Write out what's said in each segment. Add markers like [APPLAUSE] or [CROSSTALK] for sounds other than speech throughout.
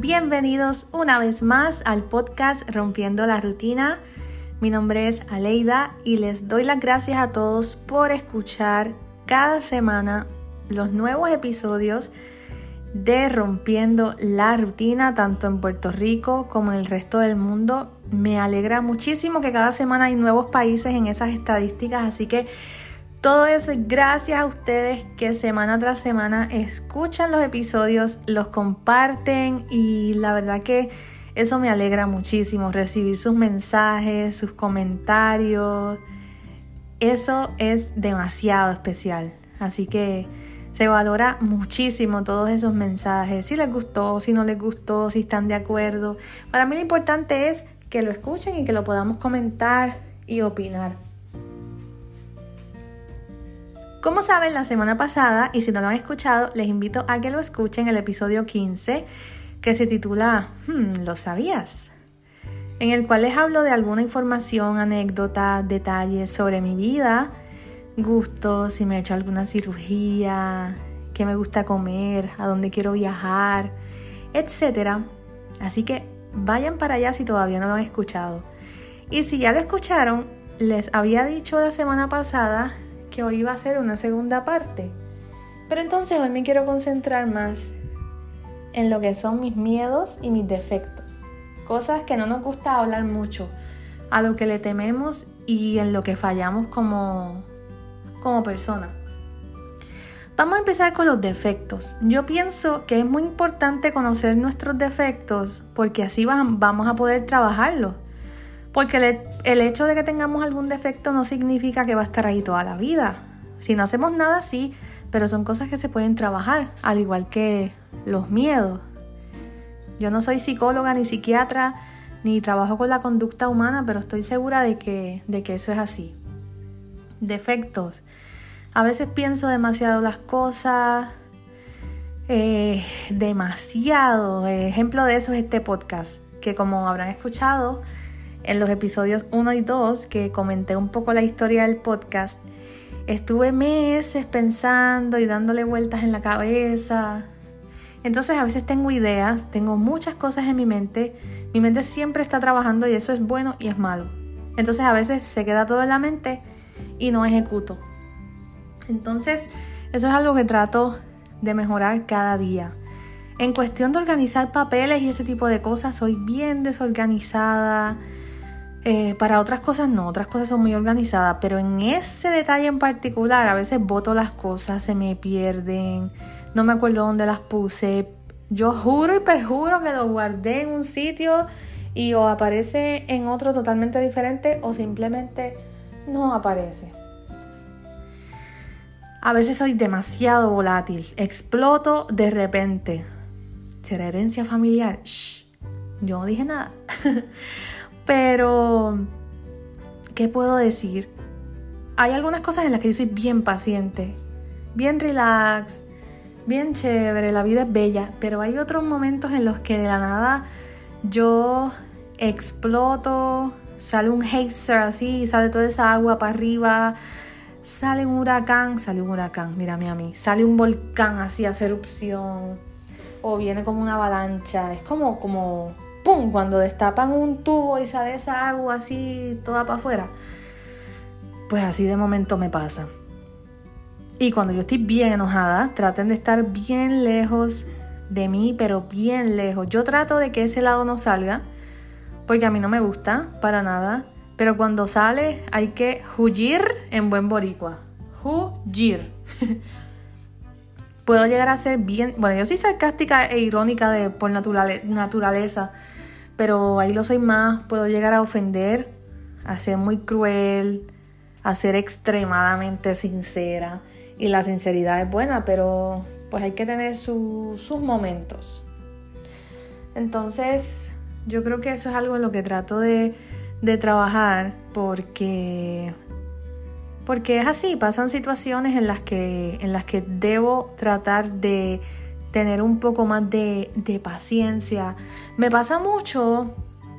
Bienvenidos una vez más al podcast Rompiendo la Rutina. Mi nombre es Aleida y les doy las gracias a todos por escuchar cada semana los nuevos episodios de Rompiendo la Rutina, tanto en Puerto Rico como en el resto del mundo. Me alegra muchísimo que cada semana hay nuevos países en esas estadísticas, así que todo eso es gracias a ustedes que semana tras semana escuchan los episodios, los comparten y la verdad que eso me alegra muchísimo, recibir sus mensajes, sus comentarios. Eso es demasiado especial. Así que se valora muchísimo todos esos mensajes, si les gustó, si no les gustó, si están de acuerdo. Para mí lo importante es que lo escuchen y que lo podamos comentar y opinar. Como saben, la semana pasada, y si no lo han escuchado, les invito a que lo escuchen el episodio 15, que se titula hmm, ¿Lo sabías? En el cual les hablo de alguna información, anécdota, detalles sobre mi vida, gustos, si me he hecho alguna cirugía, qué me gusta comer, a dónde quiero viajar, etc. Así que vayan para allá si todavía no lo han escuchado. Y si ya lo escucharon, les había dicho la semana pasada que hoy iba a ser una segunda parte. Pero entonces hoy me quiero concentrar más en lo que son mis miedos y mis defectos. Cosas que no nos gusta hablar mucho, a lo que le tememos y en lo que fallamos como, como persona. Vamos a empezar con los defectos. Yo pienso que es muy importante conocer nuestros defectos porque así vamos a poder trabajarlos. Porque el, hecho de que tengamos algún defecto no significa que va a estar ahí toda la vida. Si no hacemos nada, sí, pero son cosas que se pueden trabajar, al igual que los miedos. Yo no soy psicóloga ni psiquiatra, ni trabajo con la conducta humana, pero estoy segura de que, de que eso es así. Defectos. A veces pienso demasiado las cosas, eh, demasiado. Ejemplo de eso es este podcast, que como habrán escuchado, en los episodios 1 y 2 que comenté un poco la historia del podcast, estuve meses pensando y dándole vueltas en la cabeza. Entonces a veces tengo ideas, tengo muchas cosas en mi mente, mi mente siempre está trabajando y eso es bueno y es malo. Entonces a veces se queda todo en la mente y no ejecuto. Entonces eso es algo que trato de mejorar cada día. En cuestión de organizar papeles y ese tipo de cosas, soy bien desorganizada eh, para otras cosas no, otras cosas son muy organizadas, pero en ese detalle en particular a veces boto las cosas, se me pierden, no me acuerdo dónde las puse. Yo juro y perjuro que lo guardé en un sitio y o aparece en otro totalmente diferente o simplemente no aparece. A veces soy demasiado volátil, exploto de repente. ¿Será herencia familiar? Shh, yo no dije nada. [LAUGHS] Pero, ¿qué puedo decir? Hay algunas cosas en las que yo soy bien paciente, bien relax, bien chévere, la vida es bella, pero hay otros momentos en los que de la nada yo exploto, sale un geyser así, sale toda esa agua para arriba, sale un huracán, sale un huracán, mírame a mí, sale un volcán así a erupción, o viene como una avalancha, es como, como ¡pum! Cuando destapan un tubo y sale esa agua así toda para afuera. Pues así de momento me pasa. Y cuando yo estoy bien enojada, traten de estar bien lejos de mí, pero bien lejos. Yo trato de que ese lado no salga, porque a mí no me gusta para nada. Pero cuando sale hay que huir en buen boricua. Huir. [LAUGHS] Puedo llegar a ser bien... Bueno, yo soy sarcástica e irónica de, por naturaleza pero ahí lo soy más, puedo llegar a ofender, a ser muy cruel, a ser extremadamente sincera. Y la sinceridad es buena, pero pues hay que tener sus momentos. Entonces, yo creo que eso es algo en lo que trato de, de trabajar porque porque es así, pasan situaciones en las que, en las que debo tratar de tener un poco más de, paciencia. Me pasa mucho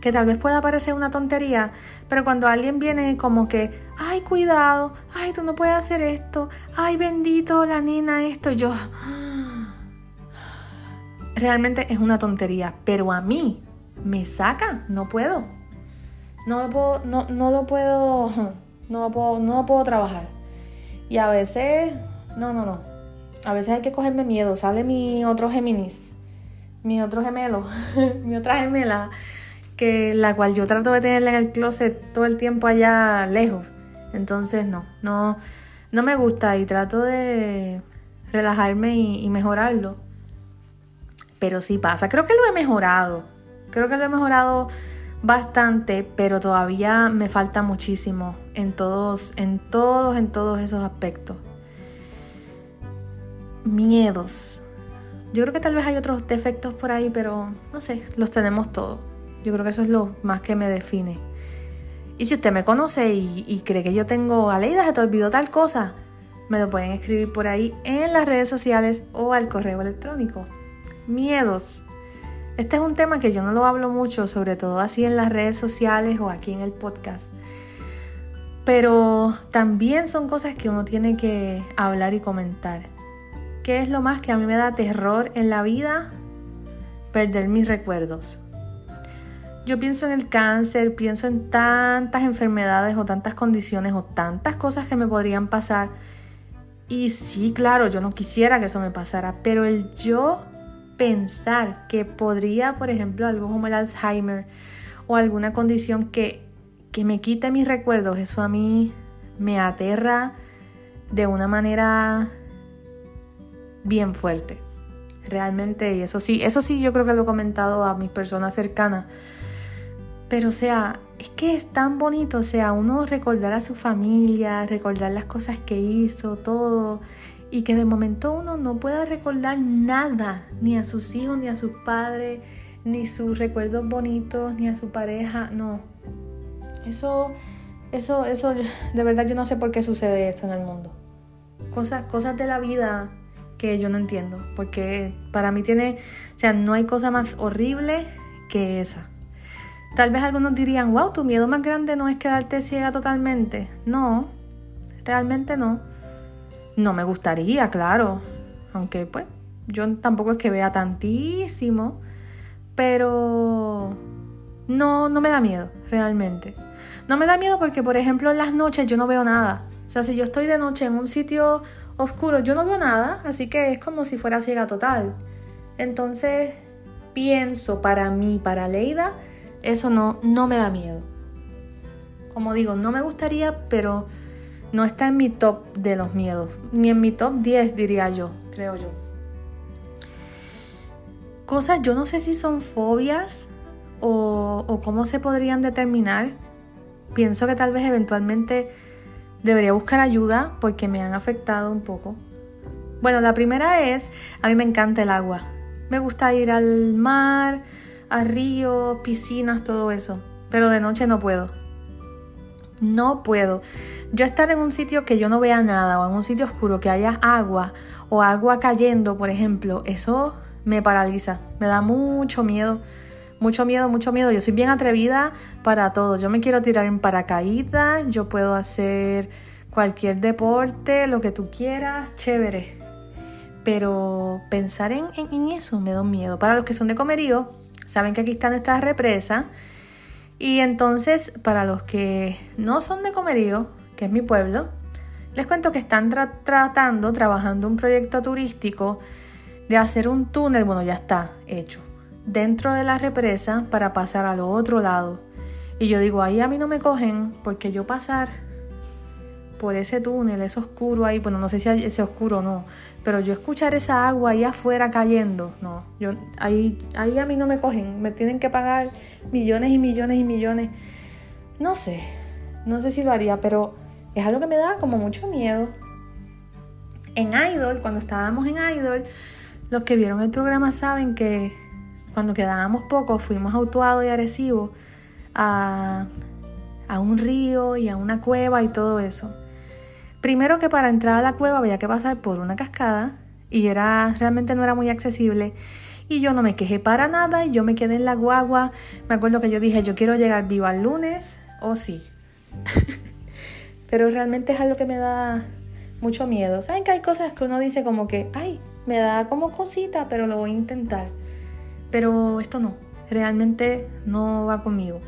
que tal vez pueda parecer una tontería, pero cuando alguien viene como que, ay, cuidado, ay, tú no puedes hacer esto, ay, bendito la nena, esto, yo [GASPS] realmente es una tontería, pero a mí me saca, no puedo. No lo puedo, no, no lo puedo, no puedo, no puedo trabajar. Y a veces, no, no, no. A veces hay que cogerme miedo. Sale mi otro Géminis, mi otro gemelo, [LAUGHS] mi otra gemela, que la cual yo trato de tenerla en el closet todo el tiempo allá lejos. Entonces no, no, no me gusta y trato de relajarme y, y mejorarlo. Pero sí pasa. Creo que lo he mejorado. Creo que lo he mejorado bastante, pero todavía me falta muchísimo en todos, en todos, en todos esos aspectos. Miedos. Yo creo que tal vez hay otros defectos por ahí, pero no sé, los tenemos todos. Yo creo que eso es lo más que me define. Y si usted me conoce y, cree que yo tengo, Aleida, se te olvidó tal cosa, me lo pueden escribir por ahí en las redes sociales o al correo electrónico. Miedos. Este es un tema que yo no lo hablo mucho, sobre todo así en las redes sociales o aquí en el podcast. Pero también son cosas que uno tiene que hablar y comentar. ¿Qué es lo más que a mí me da terror en la vida? Perder mis recuerdos. Yo pienso en el cáncer, pienso en tantas enfermedades o tantas condiciones o tantas cosas que me podrían pasar. Y sí, claro, yo no quisiera que eso me pasara, pero el yo pensar que podría, por ejemplo, algo como el Alzheimer o alguna condición que, que me quite mis recuerdos, eso a mí me aterra de una manera bien fuerte. Realmente, y eso sí, eso sí yo creo que lo he comentado a mis personas cercanas. Pero o sea, es que es tan bonito, o sea, uno recordar a su familia, recordar las cosas que hizo, todo y que de momento uno no pueda recordar nada, ni a sus hijos, ni a sus padres, ni sus recuerdos bonitos, ni a su pareja, no. Eso, eso, eso, de verdad yo no sé por qué sucede esto en el mundo. Cosas, cosas de la vida que yo no entiendo, porque para mí tiene, o sea, no hay cosa más horrible que esa. Tal vez algunos dirían, wow, tu miedo más grande no es quedarte ciega totalmente. No, realmente no. No me gustaría, claro. Aunque pues yo tampoco es que vea tantísimo. Pero no, no me da miedo, realmente. No me da miedo porque, por ejemplo, en las noches yo no veo nada. O sea, si yo estoy de noche en un sitio oscuro, yo no veo nada. Así que es como si fuera ciega total. Entonces, pienso para mí, para Leida, eso no, no me da miedo. Como digo, no me gustaría, pero no está en mi top de los miedos, ni en mi top 10 diría yo, creo yo. Cosas, yo no sé si son fobias o, cómo se podrían determinar. Pienso que tal vez eventualmente debería buscar ayuda porque me han afectado un poco. Bueno, la primera es, a mí me encanta el agua. Me gusta ir al mar, a ríos, piscinas, todo eso. Pero de noche no puedo. No puedo. Yo estar en un sitio que yo no vea nada o en un sitio oscuro que haya agua o agua cayendo, por ejemplo, eso me paraliza, me da mucho miedo. Mucho miedo, mucho miedo. Yo soy bien atrevida para todo. Yo me quiero tirar en paracaídas, yo puedo hacer cualquier deporte, lo que tú quieras, chévere. Pero pensar en, eso me da miedo. Para los que son de comerío, saben que aquí están estas represas. Y entonces, para los que no son de comerío, que es mi pueblo, les cuento que están tratando, trabajando un proyecto turístico de hacer un túnel, bueno, ya está hecho, dentro de la represa para pasar al otro lado. Y yo digo, ahí a mí no me cogen porque yo pasar por ese túnel, es oscuro ahí, bueno, no sé si es oscuro o no, pero yo escuchar esa agua ahí afuera cayendo, no, yo ahí, ahí a mí no me cogen, me tienen que pagar millones y millones y millones. No sé, no sé si lo haría, pero es algo que me da como mucho miedo. En Idol, cuando estábamos en Idol, los que vieron el programa saben que cuando quedábamos pocos fuimos a y Arecibo a, a un río y a una cueva y todo eso. Primero que para entrar a la cueva había que pasar por una cascada y era realmente no era muy accesible y yo no me quejé para nada y yo me quedé en la guagua. Me acuerdo que yo dije, yo quiero llegar viva el lunes o sí. [LAUGHS] pero realmente es algo que me da mucho miedo. ¿Saben que hay cosas que uno dice como que, ay, me da como cosita, pero lo voy a intentar? Pero esto no, realmente no va conmigo.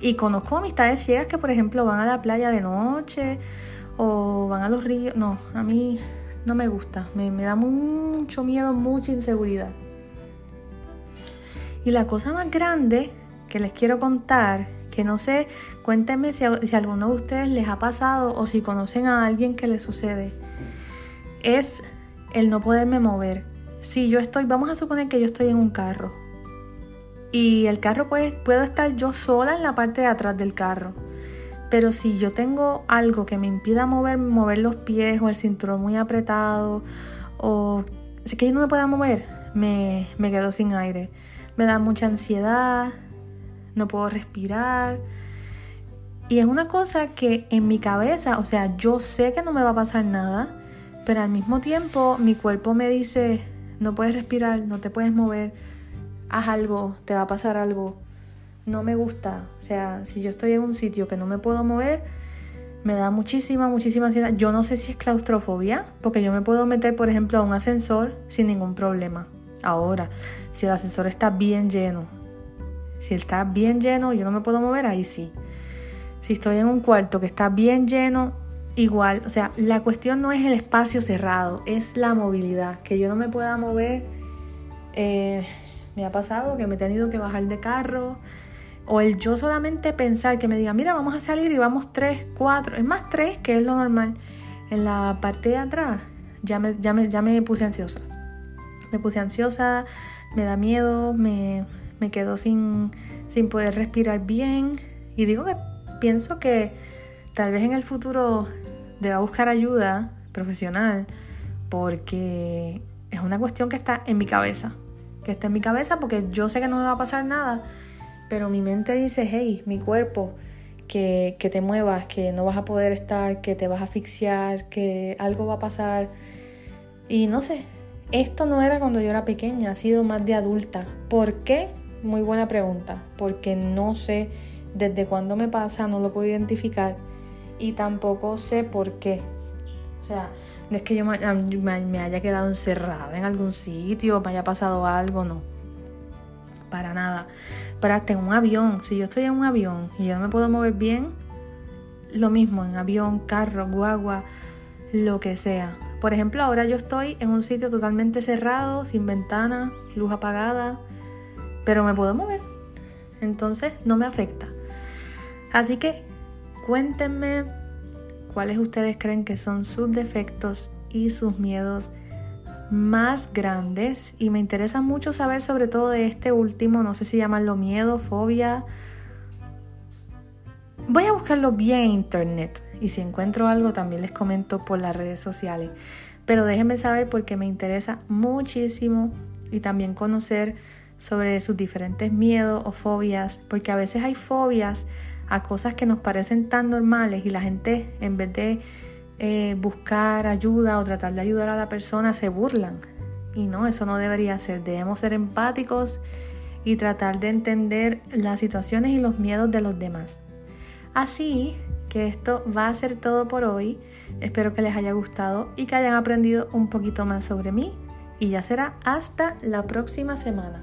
Y conozco amistades ciegas que, por ejemplo, van a la playa de noche o van a los ríos. No, a mí no me gusta. Me, da mucho miedo, mucha inseguridad. Y la cosa más grande que les quiero contar, que no sé, cuéntenme si, si a alguno de ustedes les ha pasado o si conocen a alguien que le sucede, es el no poderme mover. Si yo estoy, vamos a suponer que yo estoy en un carro y el carro puede, puedo estar yo sola en la parte de atrás del carro. Pero si yo tengo algo que me impida mover, mover los pies o el cinturón muy apretado o si que yo no me pueda mover, me, me quedo sin aire me da mucha ansiedad, no puedo respirar. Y es una cosa que en mi cabeza, o sea, yo sé que no me va a pasar nada, pero al mismo tiempo mi cuerpo me dice, no puedes respirar, no te puedes mover, haz algo, te va a pasar algo. No me gusta, o sea, si yo estoy en un sitio que no me puedo mover, me da muchísima, muchísima ansiedad. Yo no sé si es claustrofobia, porque yo me puedo meter, por ejemplo, a un ascensor sin ningún problema. Ahora, si el ascensor está bien lleno, si está bien lleno, yo no me puedo mover, ahí sí. Si estoy en un cuarto que está bien lleno, igual. O sea, la cuestión no es el espacio cerrado, es la movilidad. Que yo no me pueda mover. Eh, me ha pasado que me he tenido que bajar de carro. O el yo solamente pensar que me diga, mira, vamos a salir y vamos tres, cuatro, es más tres, que es lo normal. En la parte de atrás ya me, ya me, ya me puse ansiosa me puse ansiosa, me da miedo, me, me quedo sin, sin poder respirar bien. Y digo que pienso que tal vez en el futuro deba buscar ayuda profesional porque es una cuestión que está en mi cabeza. Que está en mi cabeza porque yo sé que no me va a pasar nada, pero mi mente dice, hey, mi cuerpo, que, que te muevas, que no vas a poder estar, que te vas a asfixiar, que algo va a pasar. Y no sé, esto no era cuando yo era pequeña, ha sido más de adulta. ¿Por qué? Muy buena pregunta. Porque no sé desde cuándo me pasa, no lo puedo identificar y tampoco sé por qué. O sea, no es que yo me, haya quedado encerrada en algún sitio, me haya pasado algo, no. Para nada. Pero hasta en un avión, si yo estoy en un avión y yo no me puedo mover bien, lo mismo en avión, carro, guagua, lo que sea. Por ejemplo, ahora yo estoy en un sitio totalmente cerrado, sin ventana, luz apagada, pero me puedo mover. Entonces no me afecta. Así que cuéntenme cuáles ustedes creen que son sus defectos y sus miedos más grandes. Y me interesa mucho saber sobre todo de este último, no sé si llamarlo miedo, fobia. Voy a buscarlo bien en internet y si encuentro algo también les comento por las redes sociales. Pero déjenme saber porque me interesa muchísimo y también conocer sobre sus diferentes miedos o fobias, porque a veces hay fobias a cosas que nos parecen tan normales y la gente en vez de eh, buscar ayuda o tratar de ayudar a la persona se burlan. Y no, eso no debería ser. Debemos ser empáticos y tratar de entender las situaciones y los miedos de los demás. Así esto va a ser todo por hoy. Espero que les haya gustado y que hayan aprendido un poquito más sobre mí. Y ya será hasta la próxima semana.